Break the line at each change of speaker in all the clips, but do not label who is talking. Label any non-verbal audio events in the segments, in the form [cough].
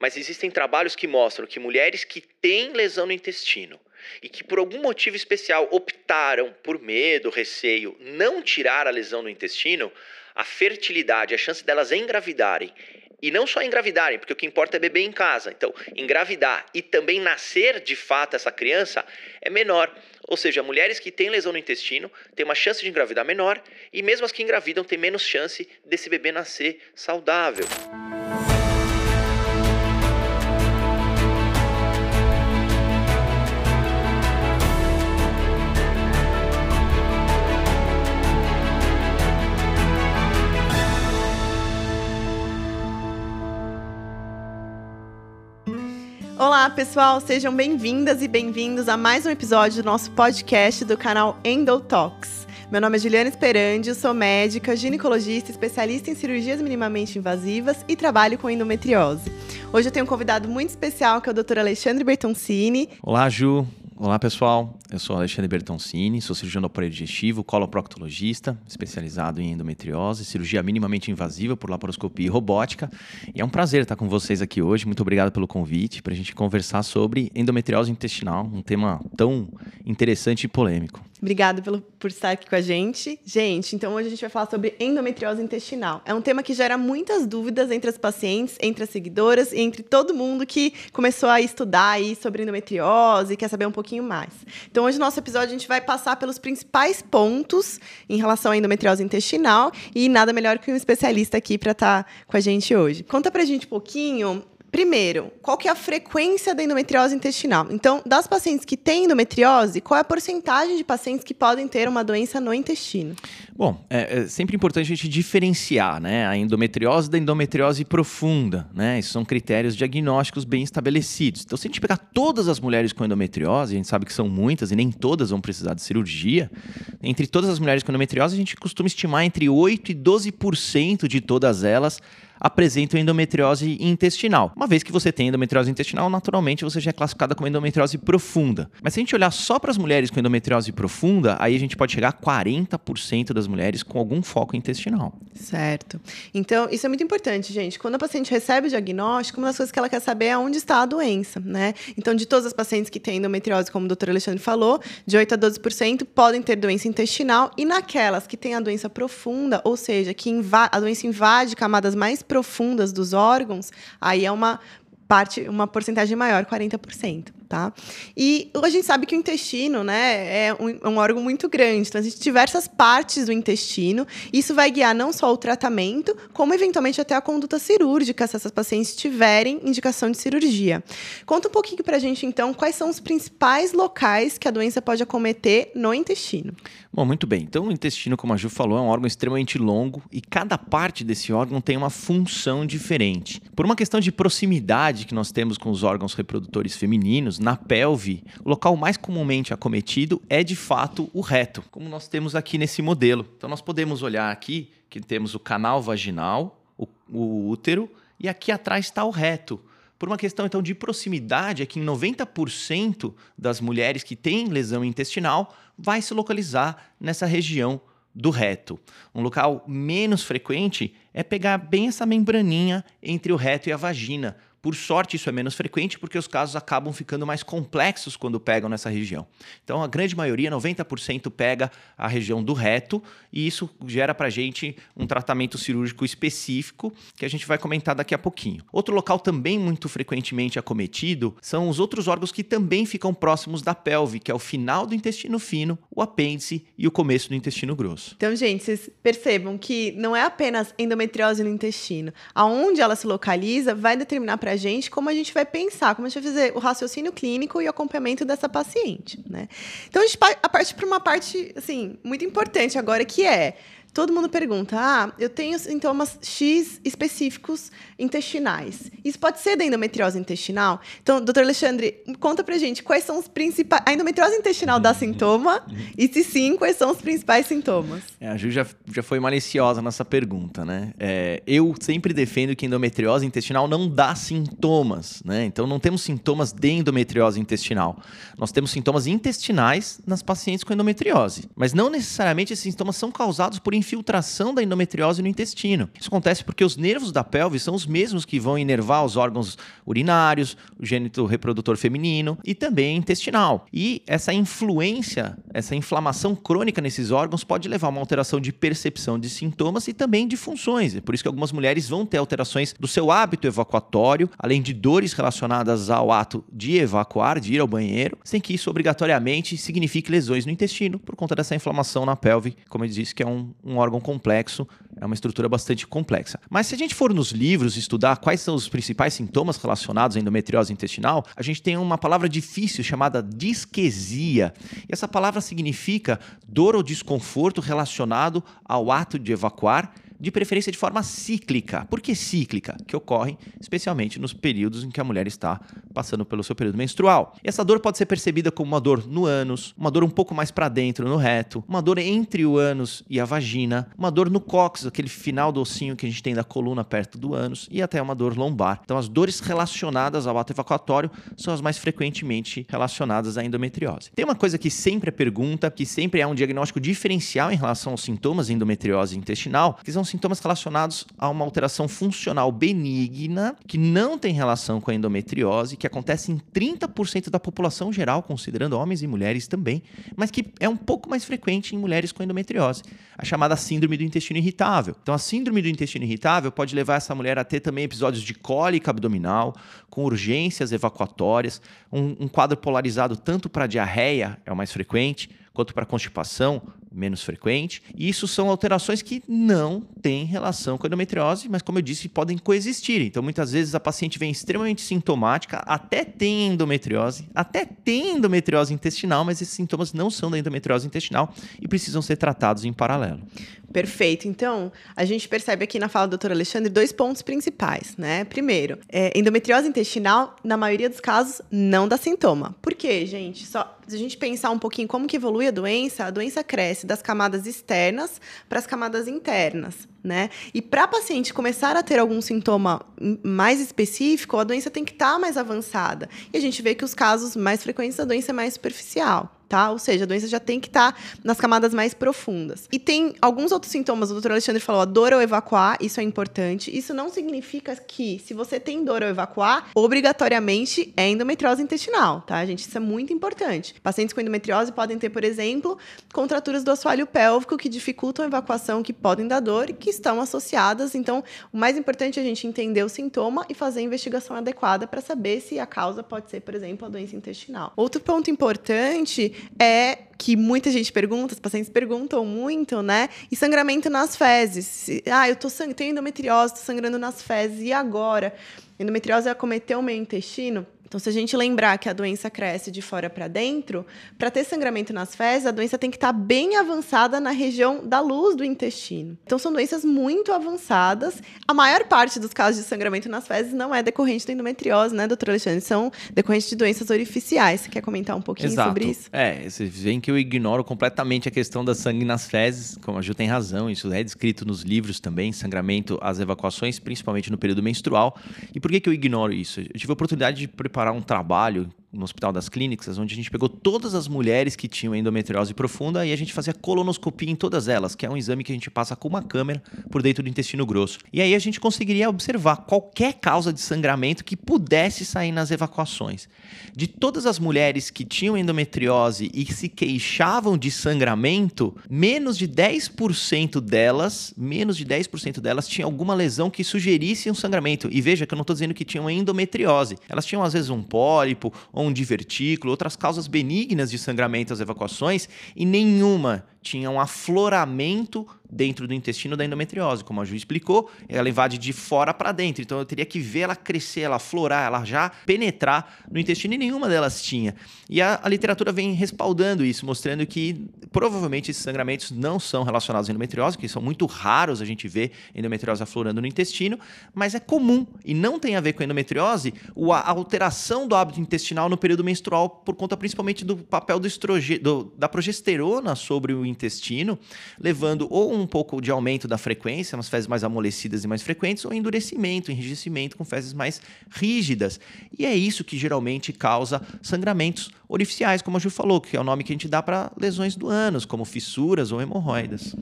Mas existem trabalhos que mostram que mulheres que têm lesão no intestino e que por algum motivo especial optaram por medo, receio, não tirar a lesão no intestino, a fertilidade, a chance delas engravidarem e não só engravidarem, porque o que importa é beber em casa. Então, engravidar e também nascer de fato essa criança é menor. Ou seja, mulheres que têm lesão no intestino têm uma chance de engravidar menor e mesmo as que engravidam têm menos chance desse bebê nascer saudável.
Olá, pessoal, sejam bem-vindas e bem-vindos a mais um episódio do nosso podcast do canal Endotalks. Meu nome é Juliana Esperandio, sou médica, ginecologista, especialista em cirurgias minimamente invasivas e trabalho com endometriose. Hoje eu tenho um convidado muito especial, que é o Dr. Alexandre Bertoncini.
Olá, Ju. Olá, pessoal. Eu sou Alexandre Bertoncini, sou cirurgião do aparelho digestivo, coloproctologista, especializado em endometriose, cirurgia minimamente invasiva por laparoscopia e robótica. E é um prazer estar com vocês aqui hoje. Muito obrigado pelo convite para a gente conversar sobre endometriose intestinal, um tema tão interessante e polêmico.
Obrigada pelo, por estar aqui com a gente. Gente, então hoje a gente vai falar sobre endometriose intestinal. É um tema que gera muitas dúvidas entre as pacientes, entre as seguidoras e entre todo mundo que começou a estudar aí sobre endometriose quer saber um pouquinho mais. Então hoje no nosso episódio a gente vai passar pelos principais pontos em relação à endometriose intestinal e nada melhor que um especialista aqui para estar tá com a gente hoje. Conta pra gente um pouquinho Primeiro, qual que é a frequência da endometriose intestinal? Então, das pacientes que têm endometriose, qual é a porcentagem de pacientes que podem ter uma doença no intestino?
Bom, é, é sempre importante a gente diferenciar né, a endometriose da endometriose profunda. Né? Esses são critérios diagnósticos bem estabelecidos. Então, se a gente pegar todas as mulheres com endometriose, a gente sabe que são muitas e nem todas vão precisar de cirurgia. Entre todas as mulheres com endometriose, a gente costuma estimar entre 8% e 12% de todas elas apresentam endometriose intestinal. Uma vez que você tem endometriose intestinal, naturalmente você já é classificada como endometriose profunda. Mas se a gente olhar só para as mulheres com endometriose profunda, aí a gente pode chegar a 40% das mulheres com algum foco intestinal.
Certo. Então, isso é muito importante, gente. Quando a paciente recebe o diagnóstico, uma das coisas que ela quer saber é onde está a doença, né? Então, de todas as pacientes que têm endometriose, como o doutor Alexandre falou, de 8 a 12% podem ter doença intestinal e naquelas que têm a doença profunda, ou seja, que a doença invade camadas mais profundas dos órgãos, aí é uma parte, uma porcentagem maior, 40% tá? E a gente sabe que o intestino, né, é um, é um órgão muito grande, então existem diversas partes do intestino. Isso vai guiar não só o tratamento, como eventualmente até a conduta cirúrgica, se essas pacientes tiverem indicação de cirurgia. Conta um pouquinho para a gente, então, quais são os principais locais que a doença pode acometer no intestino.
Bom, muito bem. Então, o intestino, como a Ju falou, é um órgão extremamente longo e cada parte desse órgão tem uma função diferente. Por uma questão de proximidade que nós temos com os órgãos reprodutores femininos, na pelve, o local mais comumente acometido é de fato o reto, como nós temos aqui nesse modelo. Então nós podemos olhar aqui que temos o canal vaginal, o, o útero e aqui atrás está o reto. Por uma questão então de proximidade, é que em 90% das mulheres que têm lesão intestinal vai se localizar nessa região do reto. Um local menos frequente é pegar bem essa membraninha entre o reto e a vagina, por sorte, isso é menos frequente porque os casos acabam ficando mais complexos quando pegam nessa região. Então, a grande maioria, 90%, pega a região do reto e isso gera para gente um tratamento cirúrgico específico que a gente vai comentar daqui a pouquinho. Outro local também muito frequentemente acometido são os outros órgãos que também ficam próximos da pelve, que é o final do intestino fino, o apêndice e o começo do intestino grosso.
Então, gente, vocês percebam que não é apenas endometriose no intestino. Aonde ela se localiza vai determinar para para a gente como a gente vai pensar, como a gente vai fazer o raciocínio clínico e o acompanhamento dessa paciente, né? Então a gente parte para uma parte assim muito importante agora que é Todo mundo pergunta: ah, eu tenho sintomas X específicos intestinais. Isso pode ser da endometriose intestinal? Então, doutor Alexandre, conta pra gente quais são os principais. A endometriose intestinal dá sintoma? E se sim, quais são os principais sintomas?
É, a Ju já, já foi maliciosa nessa pergunta, né? É, eu sempre defendo que endometriose intestinal não dá sintomas, né? Então, não temos sintomas de endometriose intestinal. Nós temos sintomas intestinais nas pacientes com endometriose. Mas não necessariamente esses sintomas são causados por infiltração da endometriose no intestino. Isso acontece porque os nervos da pelve são os mesmos que vão inervar os órgãos urinários, o gênito reprodutor feminino e também intestinal. E essa influência, essa inflamação crônica nesses órgãos pode levar a uma alteração de percepção de sintomas e também de funções. É por isso que algumas mulheres vão ter alterações do seu hábito evacuatório, além de dores relacionadas ao ato de evacuar, de ir ao banheiro, sem que isso obrigatoriamente signifique lesões no intestino por conta dessa inflamação na pelve, como eu disse, que é um, um órgão complexo, é uma estrutura bastante complexa. Mas se a gente for nos livros estudar quais são os principais sintomas relacionados à endometriose intestinal, a gente tem uma palavra difícil chamada disquesia. E essa palavra significa dor ou desconforto relacionado ao ato de evacuar de preferência de forma cíclica. Por que cíclica? Que ocorre especialmente nos períodos em que a mulher está passando pelo seu período menstrual. E essa dor pode ser percebida como uma dor no ânus, uma dor um pouco mais para dentro no reto, uma dor entre o ânus e a vagina, uma dor no cóccix, aquele final do ossinho que a gente tem da coluna perto do ânus, e até uma dor lombar. Então, as dores relacionadas ao ato evacuatório são as mais frequentemente relacionadas à endometriose. Tem uma coisa que sempre é pergunta, que sempre é um diagnóstico diferencial em relação aos sintomas de endometriose intestinal, que são sintomas relacionados a uma alteração funcional benigna que não tem relação com a endometriose, que acontece em 30% da população geral, considerando homens e mulheres também, mas que é um pouco mais frequente em mulheres com endometriose, a chamada síndrome do intestino irritável. Então, a síndrome do intestino irritável pode levar essa mulher a ter também episódios de cólica abdominal, com urgências evacuatórias, um, um quadro polarizado tanto para diarreia, é o mais frequente, quanto para constipação, menos frequente. E isso são alterações que não têm relação com a endometriose, mas como eu disse, podem coexistir. Então, muitas vezes a paciente vem extremamente sintomática, até tem endometriose, até tem endometriose intestinal, mas esses sintomas não são da endometriose intestinal e precisam ser tratados em paralelo.
Perfeito. Então, a gente percebe aqui na fala do doutor Alexandre dois pontos principais, né? Primeiro, é, endometriose intestinal, na maioria dos casos, não dá sintoma. Por quê, gente? Só se a gente pensar um pouquinho como que evolui a doença, a doença cresce das camadas externas para as camadas internas, né? E para paciente começar a ter algum sintoma mais específico, a doença tem que estar tá mais avançada. E a gente vê que os casos mais frequentes da doença é mais superficial tá? Ou seja, a doença já tem que estar tá nas camadas mais profundas. E tem alguns outros sintomas, o doutor Alexandre falou, a dor ao evacuar, isso é importante. Isso não significa que, se você tem dor ao evacuar, obrigatoriamente é endometriose intestinal, tá, gente? Isso é muito importante. Pacientes com endometriose podem ter, por exemplo, contraturas do assoalho pélvico que dificultam a evacuação, que podem dar dor e que estão associadas. Então, o mais importante é a gente entender o sintoma e fazer a investigação adequada para saber se a causa pode ser, por exemplo, a doença intestinal. Outro ponto importante é que muita gente pergunta, os pacientes perguntam muito, né? E sangramento nas fezes. Ah, eu tô sang tenho endometriose, tô sangrando nas fezes, e agora? Endometriose acometeu o meu intestino? Então, se a gente lembrar que a doença cresce de fora para dentro, para ter sangramento nas fezes, a doença tem que estar tá bem avançada na região da luz do intestino. Então, são doenças muito avançadas. A maior parte dos casos de sangramento nas fezes não é decorrente da endometriose, né, doutor Alexandre? São decorrentes de doenças orificiais. Você quer comentar um pouquinho
Exato.
sobre isso?
É, vocês veem que eu ignoro completamente a questão da sangue nas fezes, como a Ju tem razão, isso é descrito nos livros também, sangramento, as evacuações, principalmente no período menstrual. E por que, que eu ignoro isso? Eu tive a oportunidade de preparar preparar um trabalho no Hospital das Clínicas, onde a gente pegou todas as mulheres que tinham endometriose profunda e a gente fazia colonoscopia em todas elas, que é um exame que a gente passa com uma câmera por dentro do intestino grosso. E aí a gente conseguiria observar qualquer causa de sangramento que pudesse sair nas evacuações. De todas as mulheres que tinham endometriose e se queixavam de sangramento, menos de 10% delas, menos de 10% delas tinham alguma lesão que sugerisse um sangramento. E veja que eu não estou dizendo que tinham endometriose. Elas tinham às vezes um pólipo ou um divertículo, outras causas benignas de sangramento às evacuações, e nenhuma tinha um afloramento dentro do intestino da endometriose. Como a Ju explicou, ela invade de fora para dentro. Então eu teria que ver ela crescer, ela florar, ela já penetrar no intestino e nenhuma delas tinha. E a, a literatura vem respaldando isso, mostrando que provavelmente esses sangramentos não são relacionados à endometriose, que são muito raros a gente ver endometriose aflorando no intestino, mas é comum e não tem a ver com a endometriose a alteração do hábito intestinal no período menstrual por conta principalmente do papel do estrogênio, da progesterona sobre o intestino, levando ou um pouco de aumento da frequência, umas fezes mais amolecidas e mais frequentes, ou endurecimento, enrijecimento com fezes mais rígidas. E é isso que geralmente causa sangramentos orificiais, como a Ju falou, que é o nome que a gente dá para lesões do ânus, como fissuras ou hemorroidas.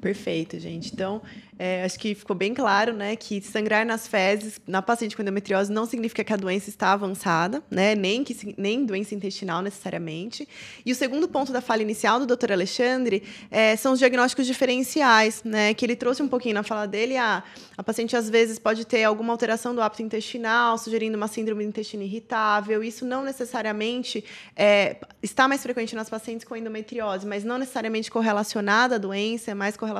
Perfeito, gente. Então, é, acho que ficou bem claro, né, que sangrar nas fezes na paciente com endometriose não significa que a doença está avançada, né, nem, que, nem doença intestinal necessariamente. E o segundo ponto da fala inicial do Dr. Alexandre é, são os diagnósticos diferenciais, né, que ele trouxe um pouquinho na fala dele. A, a paciente, às vezes, pode ter alguma alteração do hábito intestinal, sugerindo uma síndrome do intestino irritável. Isso não necessariamente é, está mais frequente nas pacientes com endometriose, mas não necessariamente correlacionada à doença, é mais correlacionada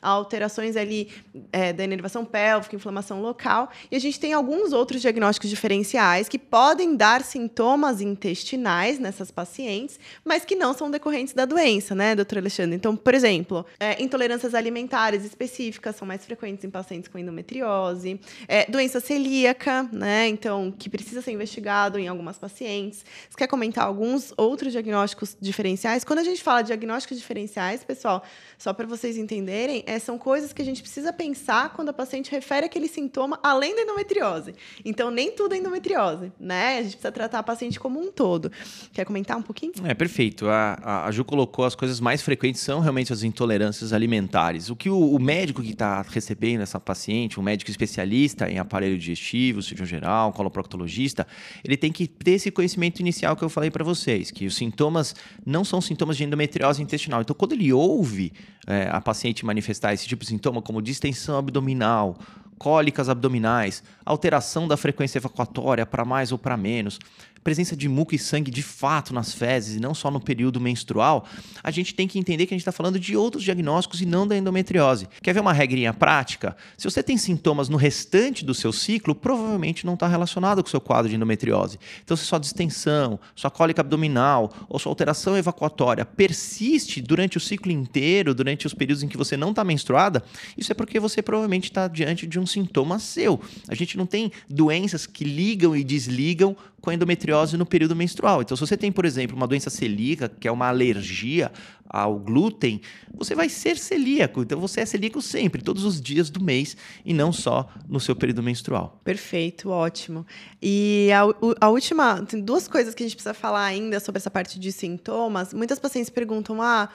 a alterações ali é, da inervação pélvica, inflamação local. E a gente tem alguns outros diagnósticos diferenciais que podem dar sintomas intestinais nessas pacientes, mas que não são decorrentes da doença, né, doutor Alexandre? Então, por exemplo, é, intolerâncias alimentares específicas são mais frequentes em pacientes com endometriose, é, doença celíaca, né, então, que precisa ser investigado em algumas pacientes. Você quer comentar alguns outros diagnósticos diferenciais? Quando a gente fala de diagnósticos diferenciais, pessoal, só para vocês entenderem, é, são coisas que que a gente precisa pensar quando a paciente refere aquele sintoma além da endometriose. Então, nem tudo é endometriose, né? A gente precisa tratar a paciente como um todo. Quer comentar um pouquinho?
É, perfeito. A, a Ju colocou as coisas mais frequentes são realmente as intolerâncias alimentares. O que o, o médico que está recebendo essa paciente, um médico especialista em aparelho digestivo, cirurgião geral, coloproctologista, ele tem que ter esse conhecimento inicial que eu falei para vocês, que os sintomas não são sintomas de endometriose intestinal. Então, quando ele ouve é, a paciente manifestar esse tipo de sintoma, como distensão abdominal, cólicas abdominais, alteração da frequência evacuatória para mais ou para menos, presença de muco e sangue de fato nas fezes e não só no período menstrual, a gente tem que entender que a gente está falando de outros diagnósticos e não da endometriose. Quer ver uma regrinha prática? Se você tem sintomas no restante do seu ciclo, provavelmente não está relacionado com o seu quadro de endometriose. Então, se sua distensão, sua cólica abdominal ou sua alteração evacuatória persiste durante o ciclo inteiro, durante os períodos em que você não está menstruada, isso é porque você provavelmente está diante de um sintoma seu. A gente não tem doenças que ligam e desligam com endometriose no período menstrual. Então, se você tem, por exemplo, uma doença celíaca, que é uma alergia ao glúten, você vai ser celíaco. Então, você é celíaco sempre, todos os dias do mês, e não só no seu período menstrual.
Perfeito, ótimo. E a, a última, tem duas coisas que a gente precisa falar ainda sobre essa parte de sintomas. Muitas pacientes perguntam, ah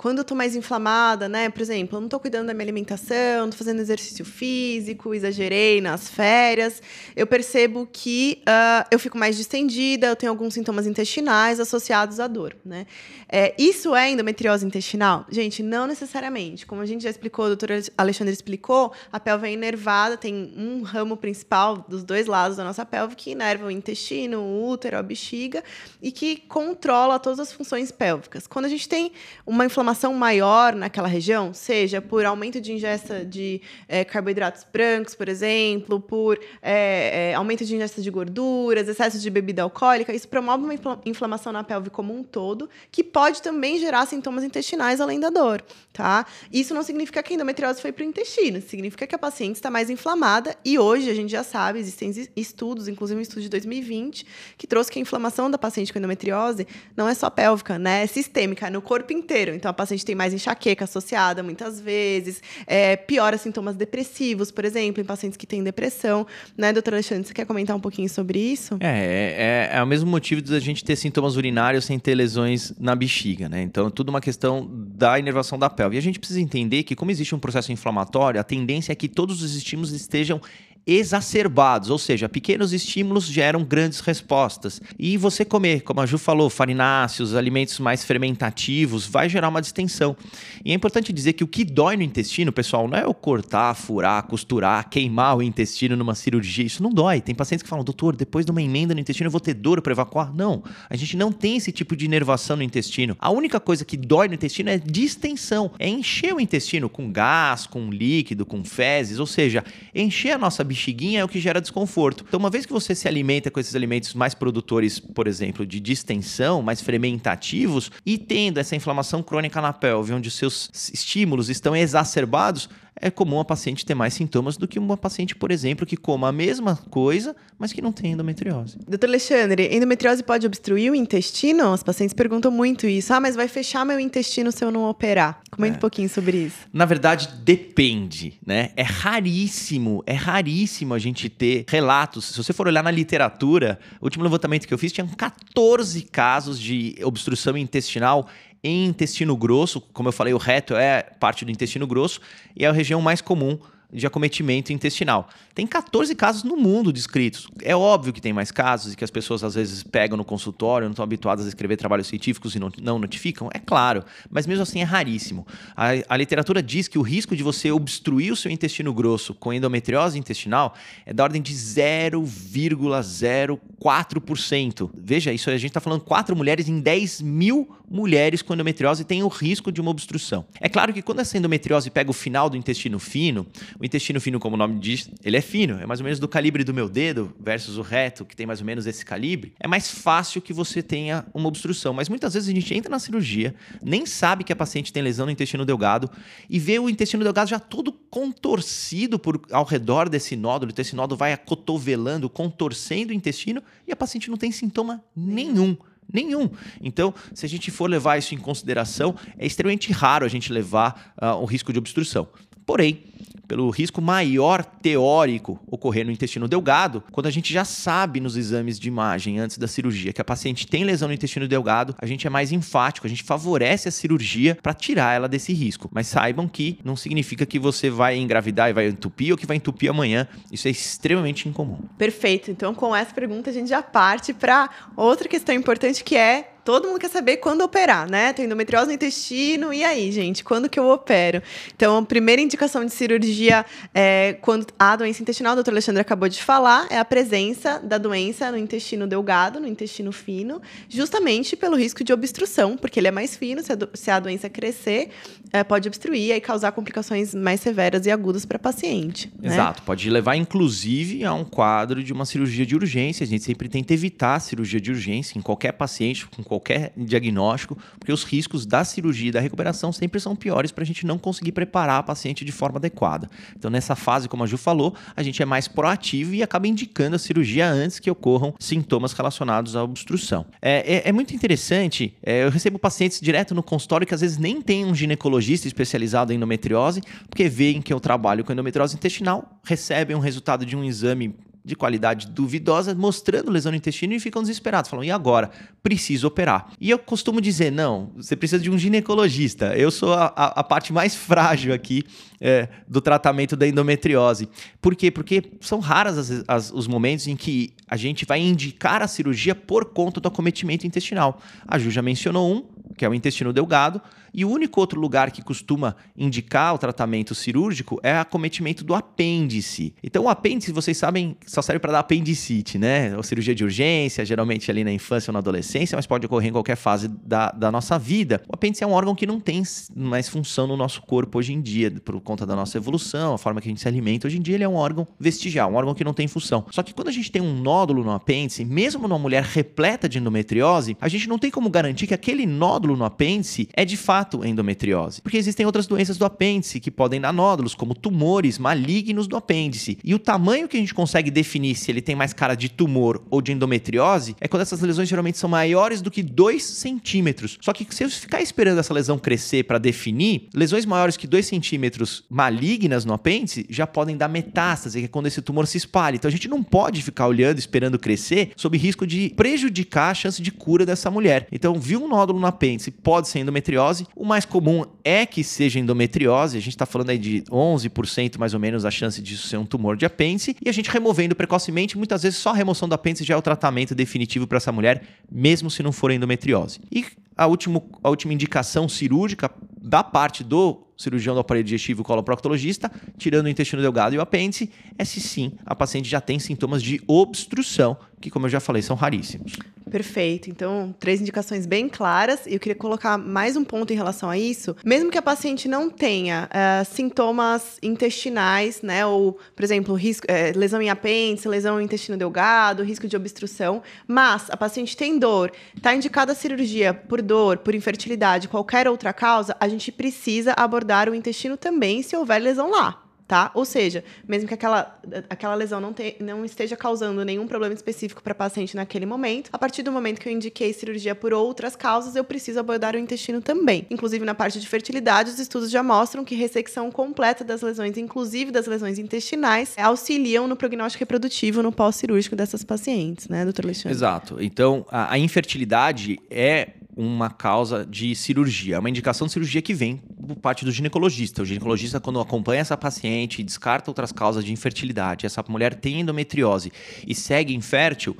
quando eu tô mais inflamada, né? Por exemplo, eu não tô cuidando da minha alimentação, não tô fazendo exercício físico, exagerei nas férias, eu percebo que uh, eu fico mais distendida, eu tenho alguns sintomas intestinais associados à dor, né? É, isso é endometriose intestinal? Gente, não necessariamente. Como a gente já explicou, o doutor Alexandre explicou, a pelve é inervada, tem um ramo principal dos dois lados da nossa pelve que inerva o intestino, o útero, a bexiga e que controla todas as funções pélvicas. Quando a gente tem uma inflamação inflamação maior naquela região, seja por aumento de ingesta de é, carboidratos brancos, por exemplo, por é, é, aumento de ingesta de gorduras, excesso de bebida alcoólica, isso promove uma inflamação na pelve como um todo, que pode também gerar sintomas intestinais além da dor, tá? Isso não significa que a endometriose foi para o intestino, significa que a paciente está mais inflamada e hoje a gente já sabe, existem estudos, inclusive um estudo de 2020, que trouxe que a inflamação da paciente com endometriose não é só pélvica, né? É sistêmica, é no corpo inteiro. Então, paciente tem mais enxaqueca associada muitas vezes, é, piora sintomas depressivos, por exemplo, em pacientes que têm depressão. Né, doutora Alexandre, você quer comentar um pouquinho sobre isso?
É, é, é o mesmo motivo da gente ter sintomas urinários sem ter lesões na bexiga, né? Então, é tudo uma questão da inervação da pelve. E a gente precisa entender que, como existe um processo inflamatório, a tendência é que todos os estímulos estejam exacerbados, ou seja, pequenos estímulos geram grandes respostas. E você comer, como a Ju falou, farináceos, alimentos mais fermentativos, vai gerar uma distensão. E é importante dizer que o que dói no intestino, pessoal, não é o cortar, furar, costurar, queimar o intestino numa cirurgia. Isso não dói. Tem pacientes que falam, doutor, depois de uma emenda no intestino eu vou ter dor para evacuar. Não, a gente não tem esse tipo de inervação no intestino. A única coisa que dói no intestino é distensão, é encher o intestino com gás, com líquido, com fezes, ou seja, encher a nossa bexiguinha é o que gera desconforto. Então, uma vez que você se alimenta com esses alimentos mais produtores, por exemplo, de distensão, mais fermentativos, e tendo essa inflamação crônica na pelve, onde seus estímulos estão exacerbados, é comum a paciente ter mais sintomas do que uma paciente, por exemplo, que coma a mesma coisa, mas que não tem endometriose.
Doutor Alexandre, endometriose pode obstruir o intestino? As pacientes perguntam muito isso. Ah, mas vai fechar meu intestino se eu não operar. Comenta é. um pouquinho sobre isso.
Na verdade, depende, né? É raríssimo, é raríssimo a gente ter relatos. Se você for olhar na literatura, o último levantamento que eu fiz tinha 14 casos de obstrução intestinal em intestino grosso, como eu falei, o reto é parte do intestino grosso e é a região mais comum de acometimento intestinal. Tem 14 casos no mundo descritos. É óbvio que tem mais casos e que as pessoas às vezes pegam no consultório, não estão habituadas a escrever trabalhos científicos e não, não notificam. É claro, mas mesmo assim é raríssimo. A, a, literatura diz que o risco de você obstruir o seu intestino grosso com endometriose intestinal é da ordem de 0,04%. Veja, isso a gente está falando 4 mulheres em 10 mil mulheres com endometriose têm o risco de uma obstrução. É claro que quando essa endometriose pega o final do intestino fino, o intestino fino, como o nome diz, ele é fino, é mais ou menos do calibre do meu dedo versus o reto, que tem mais ou menos esse calibre. É mais fácil que você tenha uma obstrução. Mas muitas vezes a gente entra na cirurgia, nem sabe que a paciente tem lesão no intestino delgado e vê o intestino delgado já todo contorcido por ao redor desse nódulo. Então esse nódulo vai acotovelando, contorcendo o intestino e a paciente não tem sintoma nenhum. Nenhum. Então, se a gente for levar isso em consideração, é extremamente raro a gente levar uh, o risco de obstrução. Porém, pelo risco maior teórico ocorrer no intestino delgado, quando a gente já sabe nos exames de imagem antes da cirurgia que a paciente tem lesão no intestino delgado, a gente é mais enfático, a gente favorece a cirurgia para tirar ela desse risco. Mas saibam que não significa que você vai engravidar e vai entupir ou que vai entupir amanhã. Isso é extremamente incomum.
Perfeito. Então, com essa pergunta, a gente já parte para outra questão importante que é todo mundo quer saber quando operar, né? Tem endometriose no intestino, e aí, gente, quando que eu opero? Então, a primeira indicação de cirurgia é quando há doença intestinal, o doutor Alexandre acabou de falar, é a presença da doença no intestino delgado, no intestino fino, justamente pelo risco de obstrução, porque ele é mais fino, se a, do, se a doença crescer, é, pode obstruir e causar complicações mais severas e agudas para a paciente.
Né? Exato, pode levar, inclusive, a um quadro de uma cirurgia de urgência. A gente sempre tenta evitar a cirurgia de urgência em qualquer paciente, com qualquer diagnóstico, porque os riscos da cirurgia e da recuperação sempre são piores para a gente não conseguir preparar a paciente de forma adequada. Então, nessa fase, como a Ju falou, a gente é mais proativo e acaba indicando a cirurgia antes que ocorram sintomas relacionados à obstrução. É, é, é muito interessante, é, eu recebo pacientes direto no consultório que às vezes nem tem um ginecologista especializado em endometriose, porque veem que eu trabalho com endometriose intestinal, recebem um resultado de um exame de qualidade duvidosa, mostrando lesão no intestino e ficam desesperados. Falam, e agora? Preciso operar. E eu costumo dizer, não, você precisa de um ginecologista. Eu sou a, a, a parte mais frágil aqui é, do tratamento da endometriose. Por quê? Porque são raras as, as, os momentos em que a gente vai indicar a cirurgia por conta do acometimento intestinal. A Ju já mencionou um, que é o intestino delgado, e o único outro lugar que costuma indicar o tratamento cirúrgico é acometimento do apêndice. Então, o apêndice, vocês sabem, só serve para dar apendicite, né? Ou cirurgia de urgência, geralmente ali na infância ou na adolescência, mas pode ocorrer em qualquer fase da, da nossa vida. O apêndice é um órgão que não tem mais função no nosso corpo hoje em dia, por conta da nossa evolução, a forma que a gente se alimenta. Hoje em dia, ele é um órgão vestigial, um órgão que não tem função. Só que quando a gente tem um nódulo no apêndice, mesmo numa mulher repleta de endometriose, a gente não tem como garantir que aquele nódulo no apêndice é de fato fato endometriose. Porque existem outras doenças do apêndice que podem dar nódulos, como tumores malignos do apêndice. E o tamanho que a gente consegue definir se ele tem mais cara de tumor ou de endometriose é quando essas lesões geralmente são maiores do que 2 centímetros. Só que se eu ficar esperando essa lesão crescer para definir, lesões maiores que 2 centímetros malignas no apêndice já podem dar metástase, que é quando esse tumor se espalha. Então a gente não pode ficar olhando, esperando crescer, sob risco de prejudicar a chance de cura dessa mulher. Então, viu um nódulo no apêndice, pode ser endometriose, o mais comum é que seja endometriose, a gente está falando aí de 11% mais ou menos a chance disso ser um tumor de apêndice, e a gente removendo precocemente, muitas vezes só a remoção do apêndice já é o tratamento definitivo para essa mulher, mesmo se não for endometriose. E a, último, a última indicação cirúrgica da parte do cirurgião do aparelho digestivo coloproctologista, tirando o intestino delgado e o apêndice, é se sim a paciente já tem sintomas de obstrução, que, como eu já falei, são raríssimos.
Perfeito. Então, três indicações bem claras. E eu queria colocar mais um ponto em relação a isso. Mesmo que a paciente não tenha uh, sintomas intestinais, né? Ou, por exemplo, risco, uh, lesão em apêndice, lesão em intestino delgado, risco de obstrução, mas a paciente tem dor, está indicada a cirurgia por dor, por infertilidade, qualquer outra causa, a gente precisa abordar o intestino também se houver lesão lá tá? Ou seja, mesmo que aquela, aquela lesão não, te, não esteja causando nenhum problema específico para paciente naquele momento, a partir do momento que eu indiquei cirurgia por outras causas, eu preciso abordar o intestino também. Inclusive, na parte de fertilidade, os estudos já mostram que ressecção completa das lesões, inclusive das lesões intestinais, auxiliam no prognóstico reprodutivo no pós-cirúrgico dessas pacientes, né, doutor Alexandre?
Exato. Então, a, a infertilidade é uma causa de cirurgia. É uma indicação de cirurgia que vem por parte do ginecologista. O ginecologista, quando acompanha essa paciente e descarta outras causas de infertilidade, essa mulher tem endometriose e segue infértil,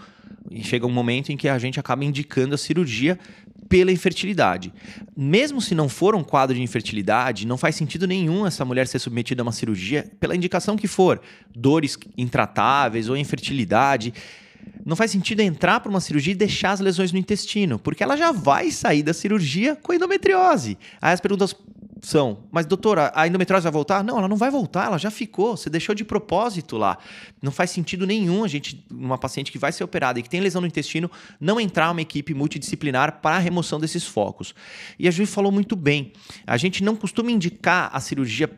chega um momento em que a gente acaba indicando a cirurgia pela infertilidade. Mesmo se não for um quadro de infertilidade, não faz sentido nenhum essa mulher ser submetida a uma cirurgia pela indicação que for, dores intratáveis ou infertilidade. Não faz sentido entrar para uma cirurgia e deixar as lesões no intestino, porque ela já vai sair da cirurgia com endometriose. Aí as perguntas são, mas doutora, a endometriose vai voltar? Não, ela não vai voltar, ela já ficou, você deixou de propósito lá. Não faz sentido nenhum a gente, uma paciente que vai ser operada e que tem lesão no intestino, não entrar uma equipe multidisciplinar para a remoção desses focos. E a Ju falou muito bem, a gente não costuma indicar a cirurgia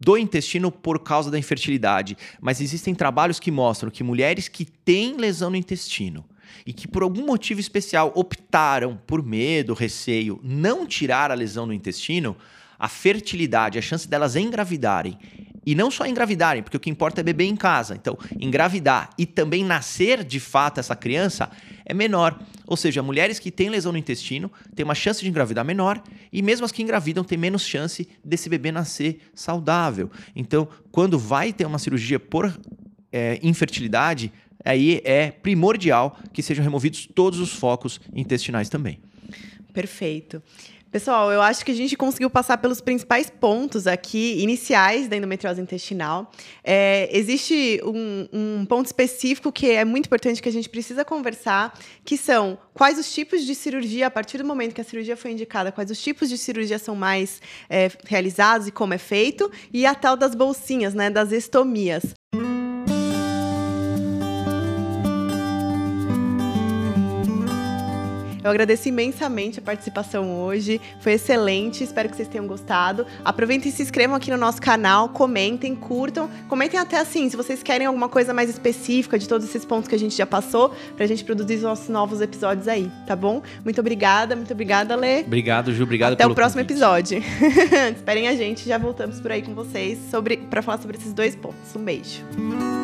do intestino por causa da infertilidade, mas existem trabalhos que mostram que mulheres que têm lesão no intestino e que por algum motivo especial optaram por medo, receio, não tirar a lesão no intestino, a fertilidade, a chance delas engravidarem e não só engravidarem, porque o que importa é beber em casa. Então, engravidar e também nascer de fato essa criança é menor. Ou seja, mulheres que têm lesão no intestino têm uma chance de engravidar menor e mesmo as que engravidam têm menos chance desse bebê nascer saudável. Então, quando vai ter uma cirurgia por é, infertilidade, aí é primordial que sejam removidos todos os focos intestinais também.
Perfeito. Pessoal, eu acho que a gente conseguiu passar pelos principais pontos aqui, iniciais da endometriose intestinal. É, existe um, um, ponto específico que é muito importante que a gente precisa conversar, que são quais os tipos de cirurgia, a partir do momento que a cirurgia foi indicada, quais os tipos de cirurgia são mais é, realizados e como é feito, e a tal das bolsinhas, né, das estomias. Eu agradeço imensamente a participação hoje. Foi excelente. Espero que vocês tenham gostado. Aproveitem e se inscrevam aqui no nosso canal, comentem, curtam. Comentem até assim, se vocês querem alguma coisa mais específica de todos esses pontos que a gente já passou, pra gente produzir os nossos novos episódios aí, tá bom? Muito obrigada, muito obrigada, Lê.
Obrigado, Ju. Obrigado
Até o próximo convite. episódio. [laughs] Esperem a gente, já voltamos por aí com vocês sobre para falar sobre esses dois pontos. Um beijo.